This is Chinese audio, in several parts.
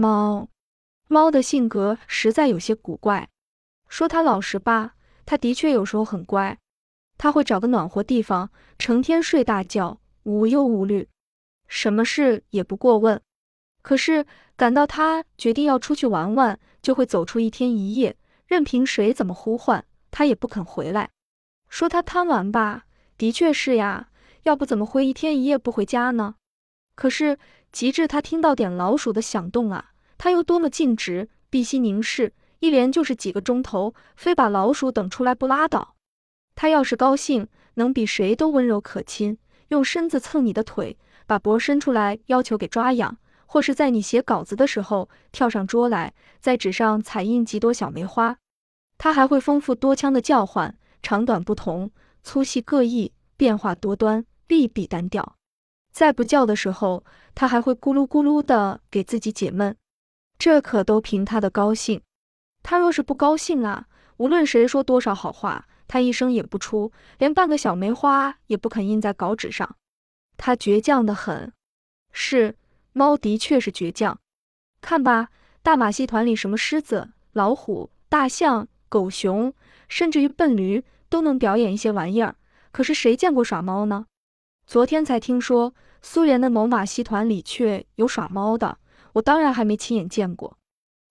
猫，猫的性格实在有些古怪。说它老实吧，它的确有时候很乖。它会找个暖和地方，成天睡大觉，无忧无虑，什么事也不过问。可是赶到它决定要出去玩玩，就会走出一天一夜，任凭谁怎么呼唤，它也不肯回来。说它贪玩吧，的确是呀，要不怎么会一天一夜不回家呢？可是及至它听到点老鼠的响动啊，他又多么尽职，闭息凝视，一连就是几个钟头，非把老鼠等出来不拉倒。他要是高兴，能比谁都温柔可亲，用身子蹭你的腿，把脖伸出来要求给抓痒，或是在你写稿子的时候跳上桌来，在纸上彩印几朵小梅花。他还会丰富多腔的叫唤，长短不同，粗细各异，变化多端，利弊单调。在不叫的时候，他还会咕噜咕噜的给自己解闷，这可都凭他的高兴。他若是不高兴啊，无论谁说多少好话。他一声也不出，连半个小梅花也不肯印在稿纸上。他倔强的很。是，猫的确是倔强。看吧，大马戏团里什么狮子、老虎、大象、狗熊，甚至于笨驴，都能表演一些玩意儿。可是谁见过耍猫呢？昨天才听说苏联的某马戏团里却有耍猫的，我当然还没亲眼见过。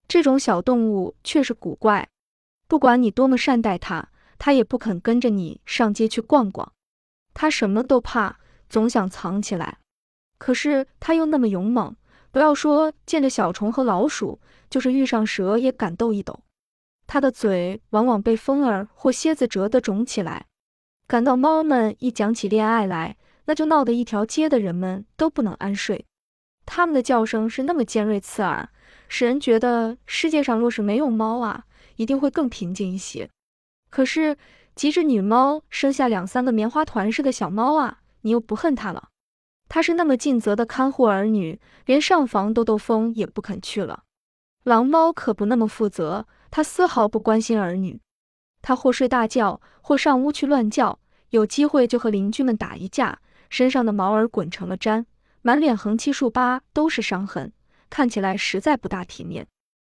这种小动物确实古怪，不管你多么善待它。它也不肯跟着你上街去逛逛，它什么都怕，总想藏起来。可是它又那么勇猛，不要说见着小虫和老鼠，就是遇上蛇也敢斗一斗。它的嘴往往被风儿或蝎子蛰得肿起来。感到猫们一讲起恋爱来，那就闹得一条街的人们都不能安睡。它们的叫声是那么尖锐刺耳，使人觉得世界上若是没有猫啊，一定会更平静一些。可是，即使女猫生下两三个棉花团似的小猫啊，你又不恨它了。它是那么尽责的看护儿女，连上房兜兜风也不肯去了。狼猫可不那么负责，它丝毫不关心儿女。它或睡大觉，或上屋去乱叫，有机会就和邻居们打一架，身上的毛儿滚成了毡，满脸横七竖八都是伤痕，看起来实在不大体面。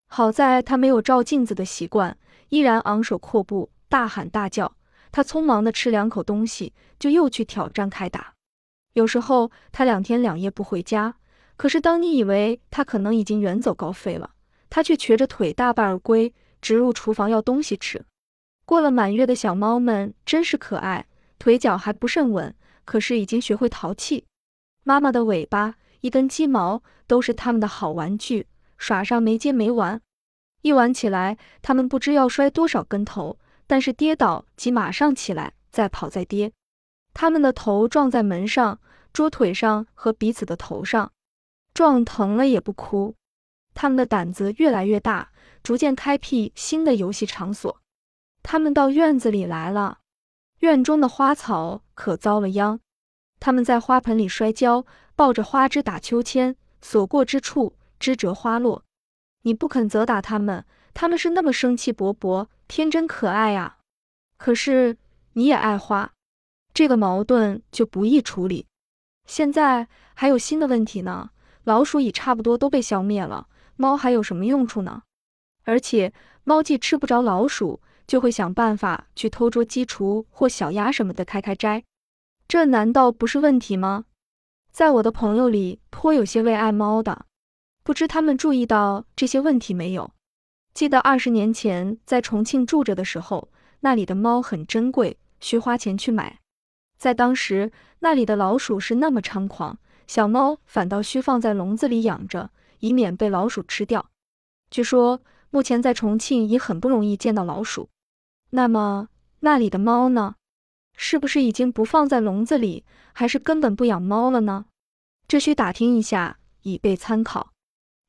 好在它没有照镜子的习惯，依然昂首阔步。大喊大叫，他匆忙地吃两口东西，就又去挑战开打。有时候他两天两夜不回家，可是当你以为他可能已经远走高飞了，他却瘸着腿大半而归，直入厨房要东西吃。过了满月的小猫们真是可爱，腿脚还不甚稳，可是已经学会淘气。妈妈的尾巴、一根鸡毛都是他们的好玩具，耍上没接没完。一玩起来，他们不知要摔多少跟头。但是跌倒即马上起来，再跑再跌。他们的头撞在门上、桌腿上和彼此的头上，撞疼了也不哭。他们的胆子越来越大，逐渐开辟新的游戏场所。他们到院子里来了，院中的花草可遭了殃。他们在花盆里摔跤，抱着花枝打秋千，所过之处枝折花落。你不肯责打他们，他们是那么生气勃勃。天真可爱啊！可是你也爱花，这个矛盾就不易处理。现在还有新的问题呢，老鼠已差不多都被消灭了，猫还有什么用处呢？而且猫既吃不着老鼠，就会想办法去偷捉鸡雏或小鸭什么的开开斋，这难道不是问题吗？在我的朋友里，颇有些为爱猫的，不知他们注意到这些问题没有？记得二十年前在重庆住着的时候，那里的猫很珍贵，需花钱去买。在当时，那里的老鼠是那么猖狂，小猫反倒需放在笼子里养着，以免被老鼠吃掉。据说目前在重庆已很不容易见到老鼠。那么那里的猫呢？是不是已经不放在笼子里，还是根本不养猫了呢？这需打听一下，以备参考。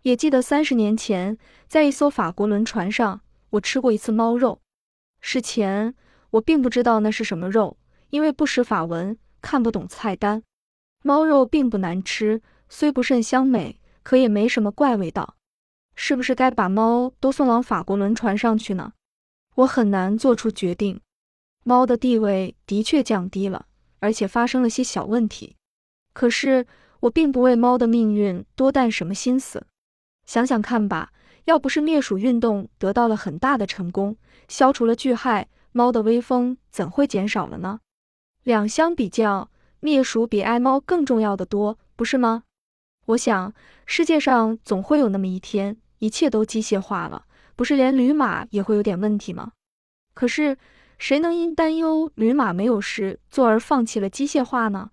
也记得三十年前，在一艘法国轮船上，我吃过一次猫肉。事前我并不知道那是什么肉，因为不识法文，看不懂菜单。猫肉并不难吃，虽不甚香美，可也没什么怪味道。是不是该把猫都送往法国轮船上去呢？我很难做出决定。猫的地位的确降低了，而且发生了些小问题。可是我并不为猫的命运多担什么心思。想想看吧，要不是灭鼠运动得到了很大的成功，消除了巨害，猫的威风怎会减少了呢？两相比较，灭鼠比爱猫更重要的多，不是吗？我想，世界上总会有那么一天，一切都机械化了，不是连驴马也会有点问题吗？可是，谁能因担忧驴马没有事做而放弃了机械化呢？